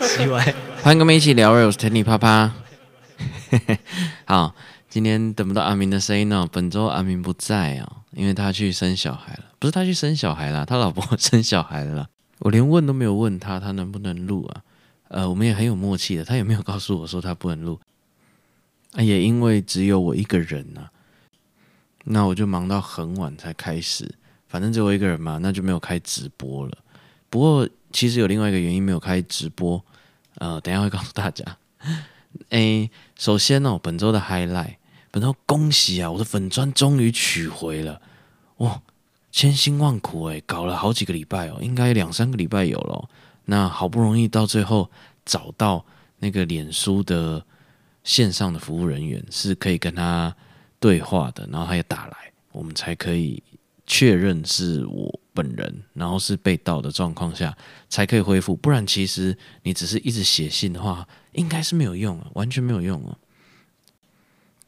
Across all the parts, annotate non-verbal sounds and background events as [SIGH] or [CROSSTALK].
奇怪，欢迎跟我们一起聊，我是 Tony 啪啪。好，今天等不到阿明的声音呢。本周阿明不在啊，因为他去生小孩了。不是他去生小孩了，他老婆生小孩了。我连问都没有问他，他能不能录啊？呃，我们也很有默契的，他也没有告诉我说他不能录。啊，也因为只有我一个人呐、啊，那我就忙到很晚才开始。反正只有我一个人嘛，那就没有开直播了。不过其实有另外一个原因没有开直播，呃，等一下会告诉大家。[LAUGHS] 诶，首先、哦，本周的 highlight，本周恭喜啊，我的粉专终于取回了，哇，千辛万苦诶，搞了好几个礼拜哦，应该两三个礼拜有了。那好不容易到最后找到那个脸书的线上的服务人员，是可以跟他对话的，然后他也打来，我们才可以。确认是我本人，然后是被盗的状况下才可以恢复，不然其实你只是一直写信的话，应该是没有用啊，完全没有用哦。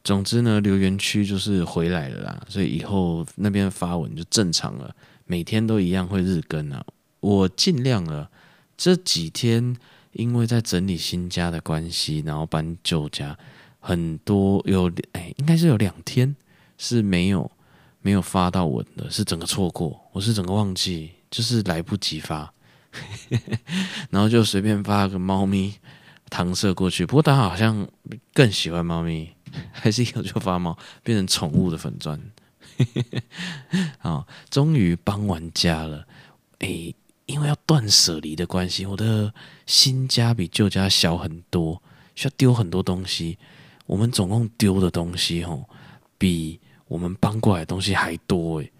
总之呢，留言区就是回来了啦，所以以后那边发文就正常了，每天都一样会日更啊。我尽量了，这几天因为在整理新家的关系，然后搬旧家，很多有哎，应该是有两天是没有。没有发到文的，是整个错过，我是整个忘记，就是来不及发，[LAUGHS] 然后就随便发个猫咪搪塞过去。不过大家好像更喜欢猫咪，[LAUGHS] 还是以后就发猫，变成宠物的粉钻。好，[LAUGHS] 终于搬完家了，诶，因为要断舍离的关系，我的新家比旧家小很多，需要丢很多东西。我们总共丢的东西，吼，比。我们搬过来的东西还多诶，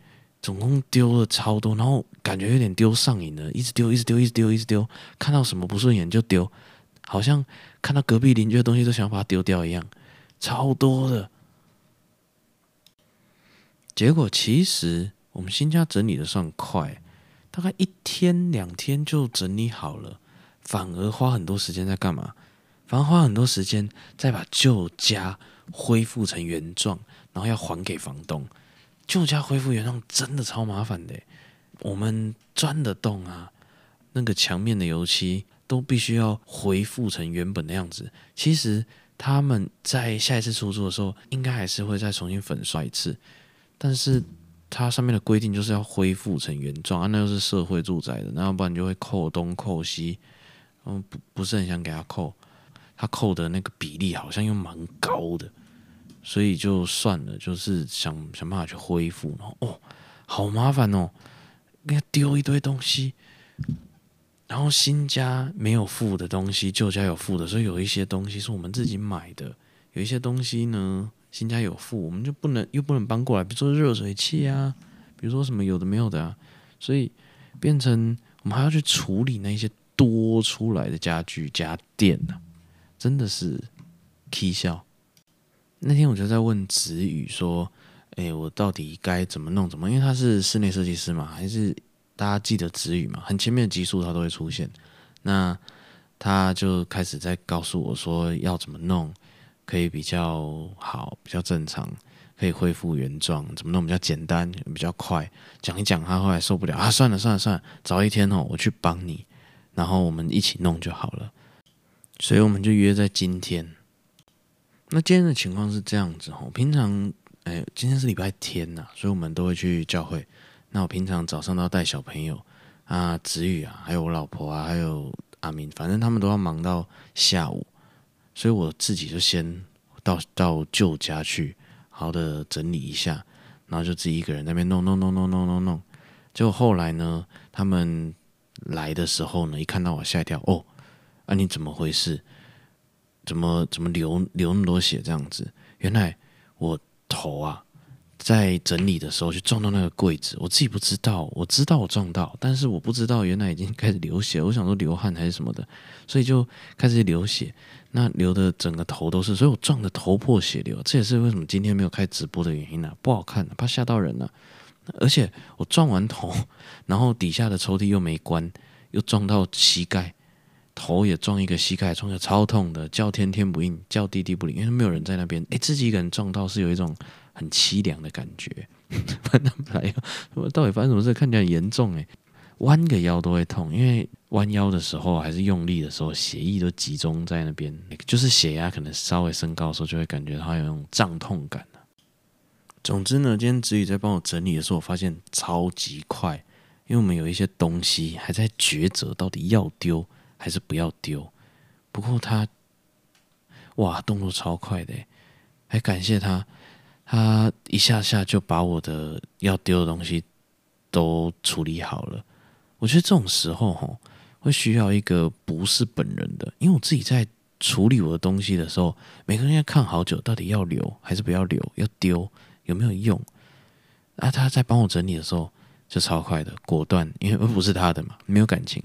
总共丢了超多，然后感觉有点丢上瘾了，一直丢，一直丢，一直丢，一直丢，看到什么不顺眼就丢，好像看到隔壁邻居的东西都想把它丢掉一样，超多的。结果其实我们新家整理的算快，大概一天两天就整理好了，反而花很多时间在干嘛？反而花很多时间在把旧家恢复成原状。然后要还给房东，旧家恢复原状真的超麻烦的。我们钻的洞啊，那个墙面的油漆都必须要恢复成原本的样子。其实他们在下一次出租的时候，应该还是会再重新粉刷一次。但是它上面的规定就是要恢复成原状啊，那又是社会住宅的，那要不然就会扣东扣西，嗯，不不是很想给他扣，他扣的那个比例好像又蛮高的。所以就算了，就是想想办法去恢复，哦，好麻烦哦，要丢一堆东西，然后新家没有付的东西，旧家有付的，所以有一些东西是我们自己买的，有一些东西呢，新家有付，我们就不能又不能搬过来，比如说热水器啊，比如说什么有的没有的啊，所以变成我们还要去处理那些多出来的家具家电呢、真的是起笑。那天我就在问子宇说：“诶，我到底该怎么弄？怎么？因为他是室内设计师嘛，还是大家记得子宇嘛？很前面的集数他都会出现。那他就开始在告诉我说要怎么弄可以比较好，比较正常，可以恢复原状，怎么弄比较简单，比较快。讲一讲，他后来受不了啊，算了算了算了，早一天哦，我去帮你，然后我们一起弄就好了。所以我们就约在今天。”那今天的情况是这样子哈，平常哎，今天是礼拜天呐，所以我们都会去教会。那我平常早上都要带小朋友啊，子宇啊，还有我老婆啊，还有阿明，反正他们都要忙到下午，所以我自己就先到到舅家去，好好的整理一下，然后就自己一个人在那边弄弄弄弄弄弄弄。结果后来呢，他们来的时候呢，一看到我吓一跳，哦，啊你怎么回事？怎么怎么流流那么多血这样子？原来我头啊，在整理的时候去撞到那个柜子，我自己不知道，我知道我撞到，但是我不知道原来已经开始流血。我想说流汗还是什么的，所以就开始流血，那流的整个头都是，所以我撞得头破血流。这也是为什么今天没有开直播的原因啊，不好看，怕吓到人了。而且我撞完头，[LAUGHS] 然后底下的抽屉又没关，又撞到膝盖。头也撞一个，膝盖撞个超痛的，叫天天不应，叫地地不灵，因为没有人在那边。诶，自己一个人撞到是有一种很凄凉的感觉。[LAUGHS] 反正来，我到底发生什么事？看起来很严重诶，弯个腰都会痛，因为弯腰的时候还是用力的时候，血液都集中在那边，就是血压可能稍微升高的时候，就会感觉它有那种胀痛感。总之呢，今天子宇在帮我整理的时候，我发现超级快，因为我们有一些东西还在抉择，到底要丢还是不要丢。不过他，哇，动作超快的，还感谢他，他一下下就把我的要丢的东西都处理好了。我觉得这种时候吼，会需要一个不是本人的，因为我自己在处理我的东西的时候，每个人要看好久，到底要留还是不要留，要丢。有没有用？啊，他在帮我整理的时候就超快的，果断，因为不是他的嘛，没有感情。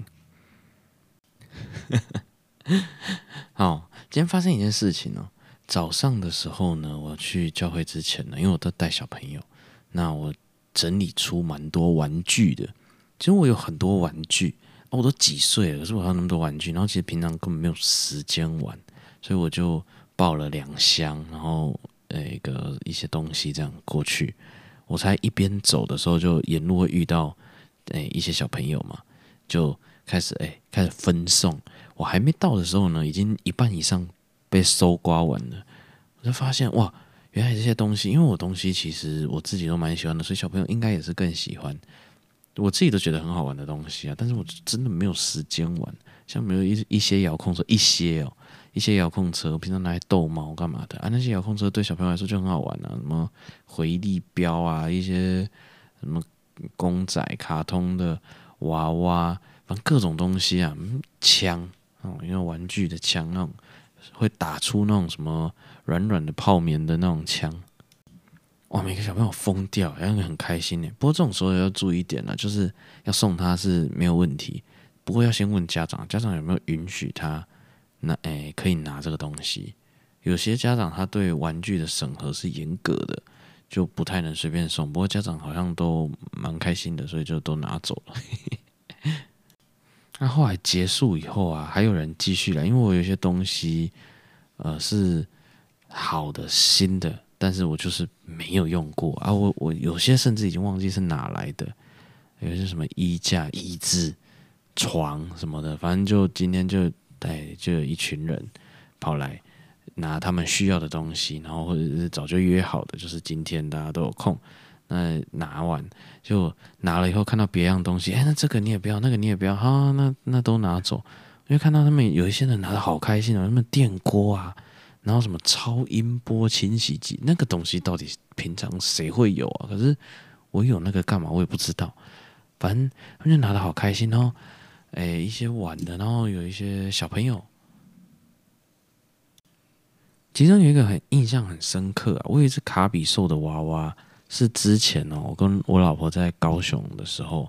[LAUGHS] 好，今天发生一件事情哦。早上的时候呢，我去教会之前呢，因为我都带小朋友，那我整理出蛮多玩具的。其实我有很多玩具，我都几岁了，可是我还有那么多玩具，然后其实平常根本没有时间玩，所以我就抱了两箱，然后。那个一些东西这样过去，我才一边走的时候，就沿路会遇到诶一些小朋友嘛，就开始诶开始分送。我还没到的时候呢，已经一半以上被搜刮完了。我就发现哇，原来这些东西，因为我东西其实我自己都蛮喜欢的，所以小朋友应该也是更喜欢。我自己都觉得很好玩的东西啊，但是我真的没有时间玩。像比如一一些遥控车，一些哦。一些遥控车，我平常拿来逗猫干嘛的啊？那些遥控车对小朋友来说就很好玩啊，什么回力镖啊，一些什么公仔、卡通的娃娃，反正各种东西啊，枪哦，因为玩具的枪那种会打出那种什么软软的泡棉的那种枪，哇！每个小朋友疯掉，然后很开心呢。不过这种时候要注意一点呢，就是要送他是没有问题，不过要先问家长，家长有没有允许他。那哎，可以拿这个东西。有些家长他对玩具的审核是严格的，就不太能随便送。不过家长好像都蛮开心的，所以就都拿走了。[LAUGHS] 那后来结束以后啊，还有人继续来，因为我有些东西呃是好的新的，但是我就是没有用过啊。我我有些甚至已经忘记是哪来的，有些什么衣架、椅子、床什么的，反正就今天就。哎，就有一群人跑来拿他们需要的东西，然后或者是早就约好的，就是今天大家都有空，那拿完就拿了以后看到别样东西，哎，那这个你也不要，那个你也不要，哈，那那都拿走。因为看到他们有一些人拿的好开心啊，什么电锅啊，然后什么超音波清洗机，那个东西到底平常谁会有啊？可是我有那个干嘛？我也不知道。反正他们就拿的好开心哦。哎，一些玩的，然后有一些小朋友，其中有一个很印象很深刻啊，我有一只卡比兽的娃娃，是之前哦，我跟我老婆在高雄的时候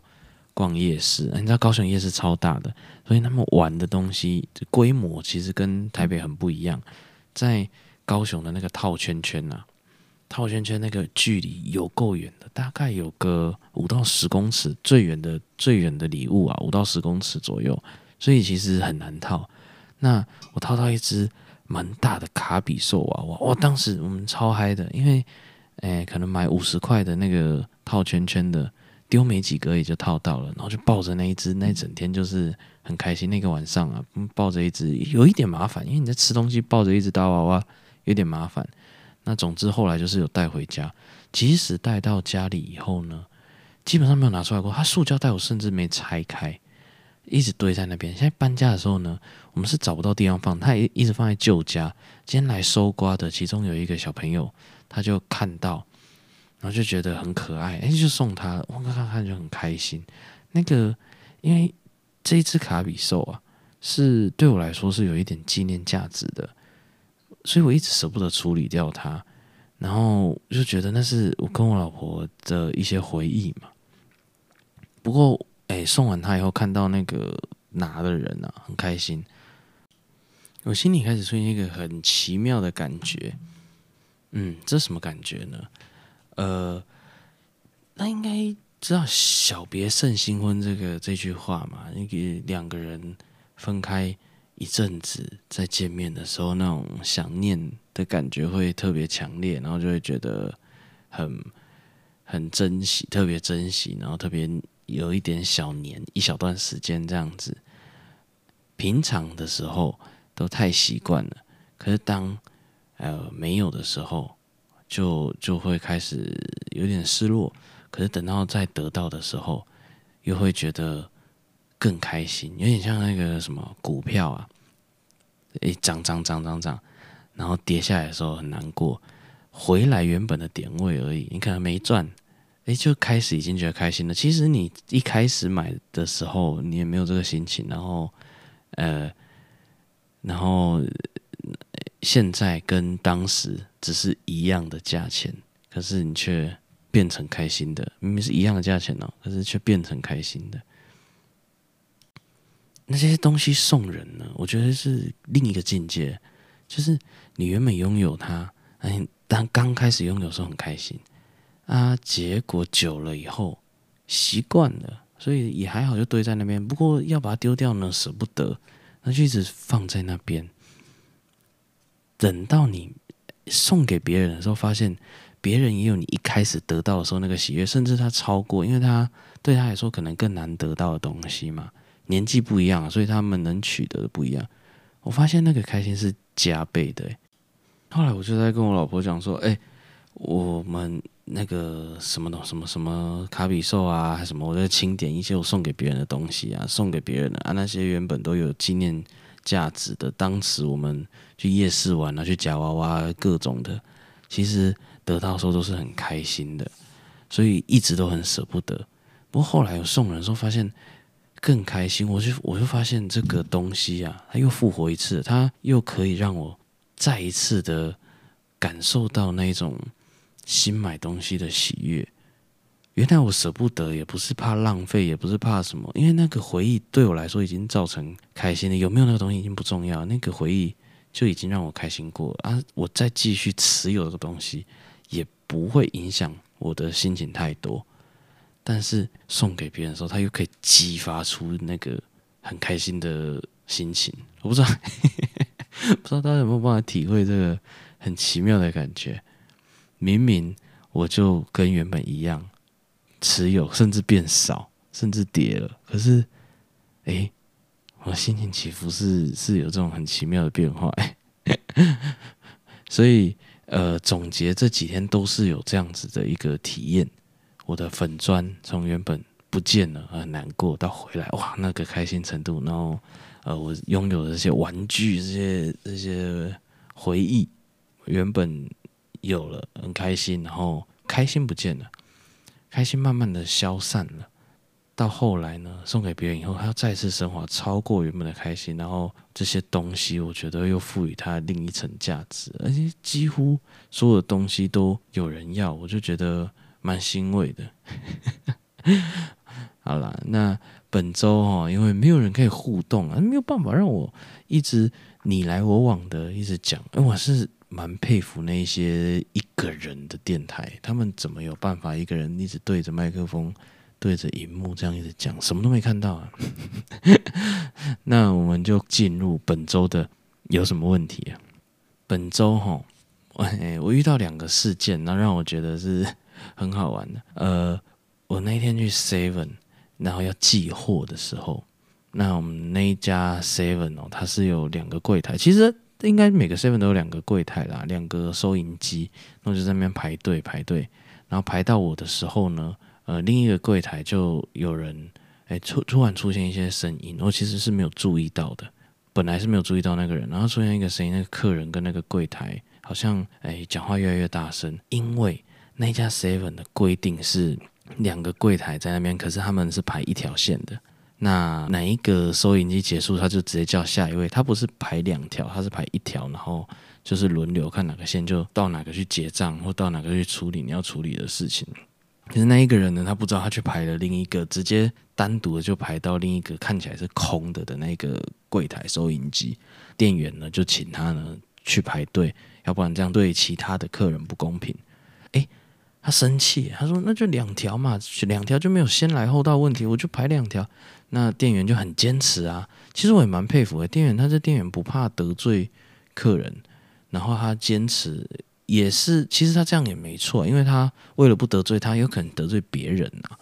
逛夜市，你知道高雄夜市超大的，所以他们玩的东西规模其实跟台北很不一样，在高雄的那个套圈圈呐、啊。套圈圈那个距离有够远的，大概有个五到十公尺，最远的最远的礼物啊，五到十公尺左右，所以其实很难套。那我套到一只蛮大的卡比兽娃娃，哇！当时我们超嗨的，因为诶、可能买五十块的那个套圈圈的，丢没几个也就套到了，然后就抱着那一只，那整天就是很开心。那个晚上啊，抱着一只有一点麻烦，因为你在吃东西，抱着一只大娃娃有点麻烦。那总之后来就是有带回家，即使带到家里以后呢，基本上没有拿出来过。它塑胶袋我甚至没拆开，一直堆在那边。现在搬家的时候呢，我们是找不到地方放，它也一直放在旧家。今天来收刮的，其中有一个小朋友，他就看到，然后就觉得很可爱，哎，就送他，我看看看就很开心。那个，因为这一只卡比兽啊，是对我来说是有一点纪念价值的。所以我一直舍不得处理掉它，然后就觉得那是我跟我老婆的一些回忆嘛。不过，哎，送完它以后，看到那个拿的人啊，很开心，我心里开始出现一个很奇妙的感觉。嗯，这什么感觉呢？呃，那应该知道“小别胜新婚”这个这句话嘛？那个两个人分开。一阵子再见面的时候，那种想念的感觉会特别强烈，然后就会觉得很很珍惜，特别珍惜，然后特别有一点小黏，一小段时间这样子。平常的时候都太习惯了，可是当呃没有的时候，就就会开始有点失落。可是等到再得到的时候，又会觉得更开心，有点像那个什么股票啊，诶，涨涨涨涨涨，然后跌下来的时候很难过，回来原本的点位而已，你可能没赚，诶，就开始已经觉得开心了。其实你一开始买的时候，你也没有这个心情，然后。呃，然后现在跟当时只是一样的价钱，可是你却变成开心的。明明是一样的价钱哦，可是却变成开心的。那这些东西送人呢？我觉得是另一个境界，就是你原本拥有它，哎，当刚开始拥有的时候很开心啊，结果久了以后习惯了。所以也还好，就堆在那边。不过要把它丢掉呢，舍不得，那就一直放在那边。等到你送给别人的时候，发现别人也有你一开始得到的时候那个喜悦，甚至他超过，因为他对他来说可能更难得到的东西嘛，年纪不一样，所以他们能取得的不一样。我发现那个开心是加倍的。后来我就在跟我老婆讲说：“哎，我们。”那个什么东什么什么卡比兽啊，什么，我在清点一些我送给别人的东西啊，送给别人的啊，那些原本都有纪念价值的，当时我们去夜市玩啊，去夹娃娃各种的，其实得到时候都是很开心的，所以一直都很舍不得。不过后来有送人的时候，发现更开心，我就我就发现这个东西啊，它又复活一次，它又可以让我再一次的感受到那种。新买东西的喜悦，原来我舍不得，也不是怕浪费，也不是怕什么，因为那个回忆对我来说已经造成开心了。有没有那个东西已经不重要，那个回忆就已经让我开心过啊！我再继续持有这个东西，也不会影响我的心情太多。但是送给别人的时候，他又可以激发出那个很开心的心情。我不知道，[LAUGHS] 不知道大家有没有办法体会这个很奇妙的感觉。明明我就跟原本一样持有，甚至变少，甚至跌了，可是，哎，我心情起伏是是有这种很奇妙的变化，[LAUGHS] 所以呃，总结这几天都是有这样子的一个体验。我的粉砖从原本不见了，很难过，到回来，哇，那个开心程度，然后呃，我拥有的这些玩具，这些这些回忆，原本。有了，很开心，然后开心不见了，开心慢慢的消散了。到后来呢，送给别人以后，他要再次升华，超过原本的开心。然后这些东西，我觉得又赋予它另一层价值，而且几乎所有的东西都有人要，我就觉得蛮欣慰的。[LAUGHS] 好啦，那本周哈，因为没有人可以互动啊，没有办法让我一直你来我往的一直讲，哎，我是。蛮佩服那些一个人的电台，他们怎么有办法一个人一直对着麦克风、对着荧幕这样一直讲，什么都没看到啊？[LAUGHS] 那我们就进入本周的有什么问题啊？本周哈，我我遇到两个事件，然后让我觉得是很好玩的。呃，我那天去 Seven，然后要寄货的时候，那我们那一家 Seven 哦，它是有两个柜台，其实。应该每个 seven 都有两个柜台啦，两个收银机，然后就在那边排队排队，然后排到我的时候呢，呃，另一个柜台就有人，哎，突突然出现一些声音，我其实是没有注意到的，本来是没有注意到那个人，然后出现一个声音，那个客人跟那个柜台好像，哎，讲话越来越大声，因为那家 seven 的规定是两个柜台在那边，可是他们是排一条线的。那哪一个收银机结束，他就直接叫下一位。他不是排两条，他是排一条，然后就是轮流看哪个线就到哪个去结账，或到哪个去处理你要处理的事情。可是那一个人呢，他不知道，他去排了另一个，直接单独的就排到另一个看起来是空的的那个柜台收银机。店员呢就请他呢去排队，要不然这样对其他的客人不公平。诶。他生气，他说：“那就两条嘛，两条就没有先来后到问题，我就排两条。”那店员就很坚持啊。其实我也蛮佩服的，店员他这店员不怕得罪客人，然后他坚持也是，其实他这样也没错，因为他为了不得罪他，有可能得罪别人啊。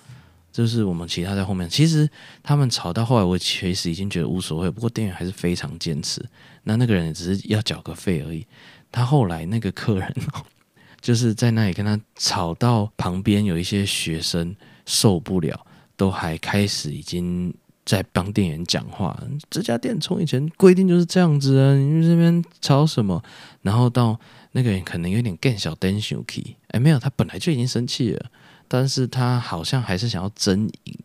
就是我们其他在后面。其实他们吵到后来，我其实已经觉得无所谓。不过店员还是非常坚持。那那个人只是要缴个费而已。他后来那个客人就是在那里跟他吵到旁边有一些学生受不了，都还开始已经在帮店员讲话。这家店从以前规定就是这样子啊，你们这边吵什么？然后到那个人可能有点更小灯小气，哎，没有，他本来就已经生气了。但是他好像还是想要争赢，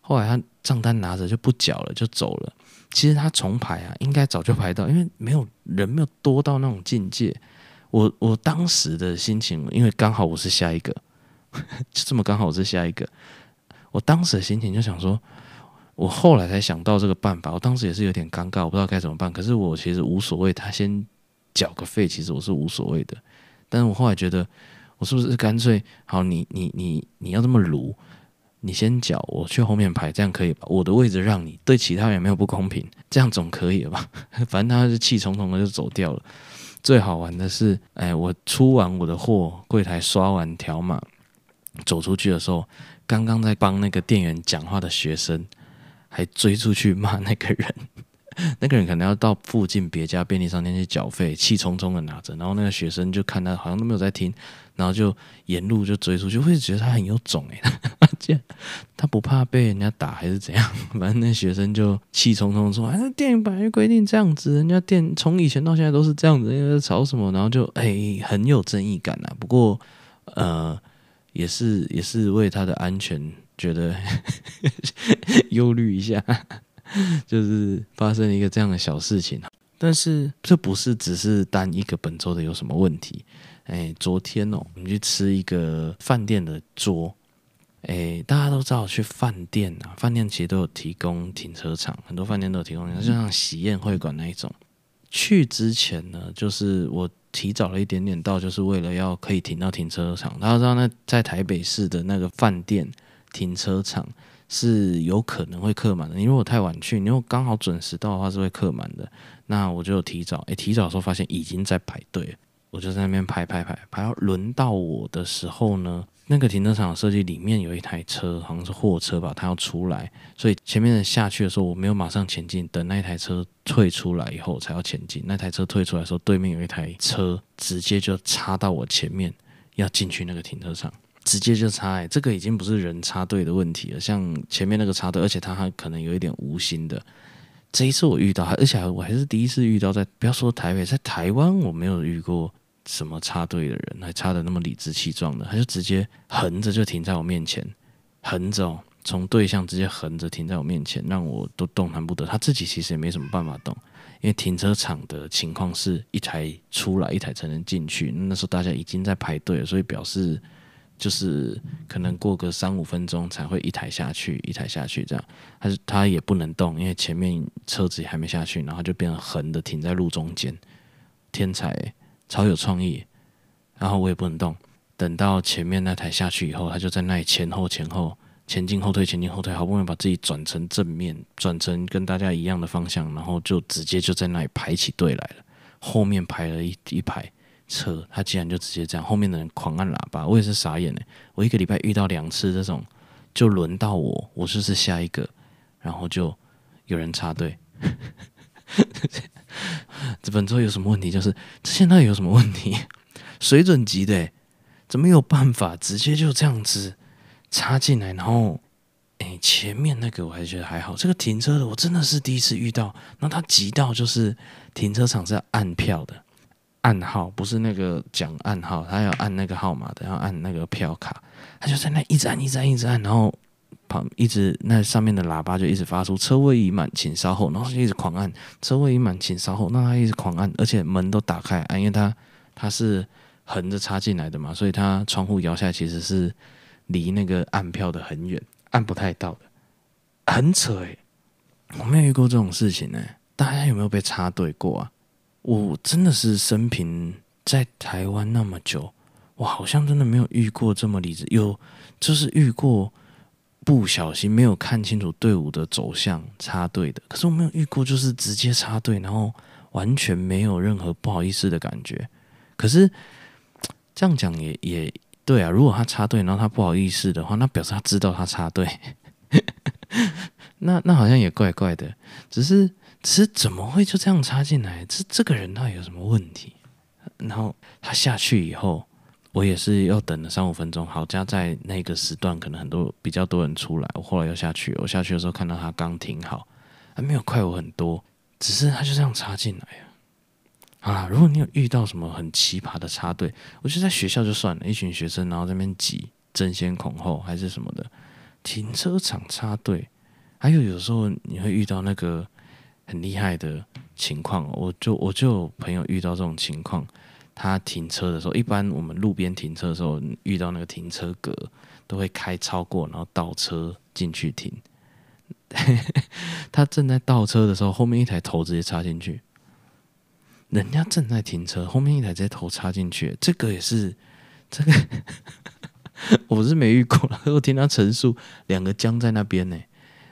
后来他账单拿着就不缴了，就走了。其实他重排啊，应该早就排到，因为没有人没有多到那种境界。我我当时的心情，因为刚好我是下一个，[LAUGHS] 就这么刚好我是下一个。我当时的心情就想说，我后来才想到这个办法。我当时也是有点尴尬，我不知道该怎么办。可是我其实无所谓，他先缴个费，其实我是无所谓的。但是我后来觉得。我是不是干脆好？你你你你要这么卢，你先缴，我去后面排，这样可以吧？我的位置让你，对其他人没有不公平，这样总可以了吧？[LAUGHS] 反正他是气冲冲的就走掉了。最好玩的是，哎，我出完我的货，柜台刷完条码，走出去的时候，刚刚在帮那个店员讲话的学生，还追出去骂那个人。[LAUGHS] 那个人可能要到附近别家便利商店去缴费，气冲冲的拿着，然后那个学生就看他好像都没有在听，然后就沿路就追出去，会觉得他很有种哎，[LAUGHS] 他不怕被人家打还是怎样？[LAUGHS] 反正那学生就气冲冲说：“哎，那电影本来就规定这样子，人家电从以前到现在都是这样子，因为吵什么？”然后就哎很有正义感啊。不过呃也是也是为他的安全觉得 [LAUGHS] 忧虑一下。[LAUGHS] 就是发生了一个这样的小事情，但是这不是只是单一个本周的有什么问题。哎，昨天哦，我们去吃一个饭店的桌，哎，大家都知道去饭店啊，饭店其实都有提供停车场，很多饭店都有提供，就像喜宴会馆那一种。去之前呢，就是我提早了一点点到，就是为了要可以停到停车场。大家知道那在台北市的那个饭店停车场。是有可能会客满的。你如果太晚去，你如果刚好准时到的话，是会客满的。那我就提早，诶，提早的时候发现已经在排队，我就在那边排排排，排到轮到我的时候呢，那个停车场设计里面有一台车，好像是货车吧，它要出来，所以前面的下去的时候，我没有马上前进，等那台车退出来以后才要前进。那台车退出来的时候，对面有一台车直接就插到我前面，要进去那个停车场。直接就插，欸，这个已经不是人插队的问题了。像前面那个插队，而且他还可能有一点无心的。这一次我遇到，而且我还是第一次遇到在，不要说台北，在台湾我没有遇过什么插队的人，还插得那么理直气壮的，他就直接横着就停在我面前，横着，从对向直接横着停在我面前，让我都动弹不得。他自己其实也没什么办法动，因为停车场的情况是一台出来，一台才能进去。那时候大家已经在排队了，所以表示。就是可能过个三五分钟才会一台下去，一台下去这样，他是他也不能动，因为前面车子还没下去，然后就变成横的停在路中间，天才超有创意，然后我也不能动，等到前面那台下去以后，他就在那里前后前后前进后退前进后退，好不容易把自己转成正面，转成跟大家一样的方向，然后就直接就在那里排起队来了，后面排了一一排。车，他竟然就直接这样，后面的人狂按喇叭，我也是傻眼嘞。我一个礼拜遇到两次这种，就轮到我，我就是下一个，然后就有人插队。[LAUGHS] 这本周有什么问题？就是这现在有什么问题？水准级的，怎么有办法直接就这样子插进来？然后，哎，前面那个我还觉得还好，这个停车的我真的是第一次遇到。那他急到就是停车场是要按票的。暗号不是那个讲暗号，他要按那个号码的，要按那个票卡，他就在那一直按，一直按，一直按，然后旁一直那上面的喇叭就一直发出车位已满，请稍后，然后就一直狂按车位已满，请稍后，那他一直狂按，而且门都打开按，因为他他是横着插进来的嘛，所以他窗户摇下来其实是离那个按票的很远，按不太到的，很扯诶，我没有遇过这种事情呢，大家有没有被插队过啊？我真的是生平在台湾那么久，我好像真的没有遇过这么理智，有就是遇过不小心没有看清楚队伍的走向插队的，可是我没有遇过就是直接插队，然后完全没有任何不好意思的感觉。可是这样讲也也对啊，如果他插队，然后他不好意思的话，那表示他知道他插队。[LAUGHS] 那那好像也怪怪的，只是是怎么会就这样插进来？这这个人到底有什么问题？然后他下去以后，我也是要等了三五分钟。好家在那个时段可能很多比较多人出来，我后来又下去。我下去的时候看到他刚停好，还没有快我很多，只是他就这样插进来啊。啊，如果你有遇到什么很奇葩的插队，我觉得在学校就算了，一群学生然后在那边挤，争先恐后还是什么的，停车场插队。还有有时候你会遇到那个很厉害的情况，我就我就有朋友遇到这种情况，他停车的时候，一般我们路边停车的时候遇到那个停车格都会开超过，然后倒车进去停。[LAUGHS] 他正在倒车的时候，后面一台头直接插进去，人家正在停车，后面一台直接头插进去，这个也是这个，[LAUGHS] 我是没遇过，我听他陈述，两个僵在那边呢。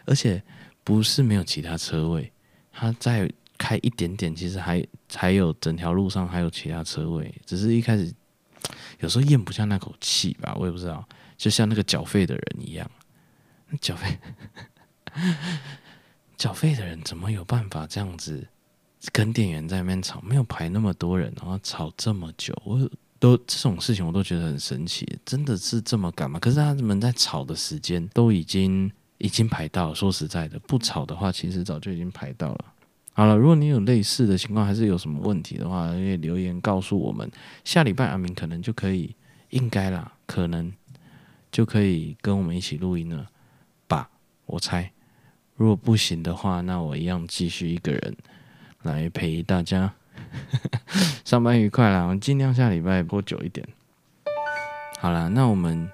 而且不是没有其他车位，他再开一点点，其实还还有整条路上还有其他车位，只是一开始有时候咽不下那口气吧，我也不知道，就像那个缴费的人一样，缴费缴费的人怎么有办法这样子跟店员在那边吵？没有排那么多人，然后吵这么久，我都这种事情我都觉得很神奇，真的是这么赶吗？可是他们在吵的时间都已经。已经排到，说实在的，不吵的话，其实早就已经排到了。好了，如果你有类似的情况，还是有什么问题的话，可以留言告诉我们。下礼拜阿明可能就可以，应该啦，可能就可以跟我们一起录音了吧？我猜。如果不行的话，那我一样继续一个人来陪大家。[LAUGHS] 上班愉快啦，我尽量下礼拜播久一点。好了，那我们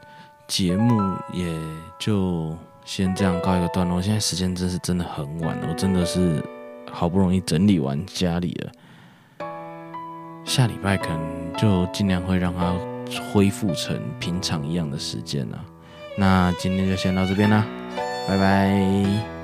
节目也就。先这样告一个段落。现在时间真是真的很晚了，我真的是好不容易整理完家里了。下礼拜可能就尽量会让它恢复成平常一样的时间了。那今天就先到这边啦，拜拜。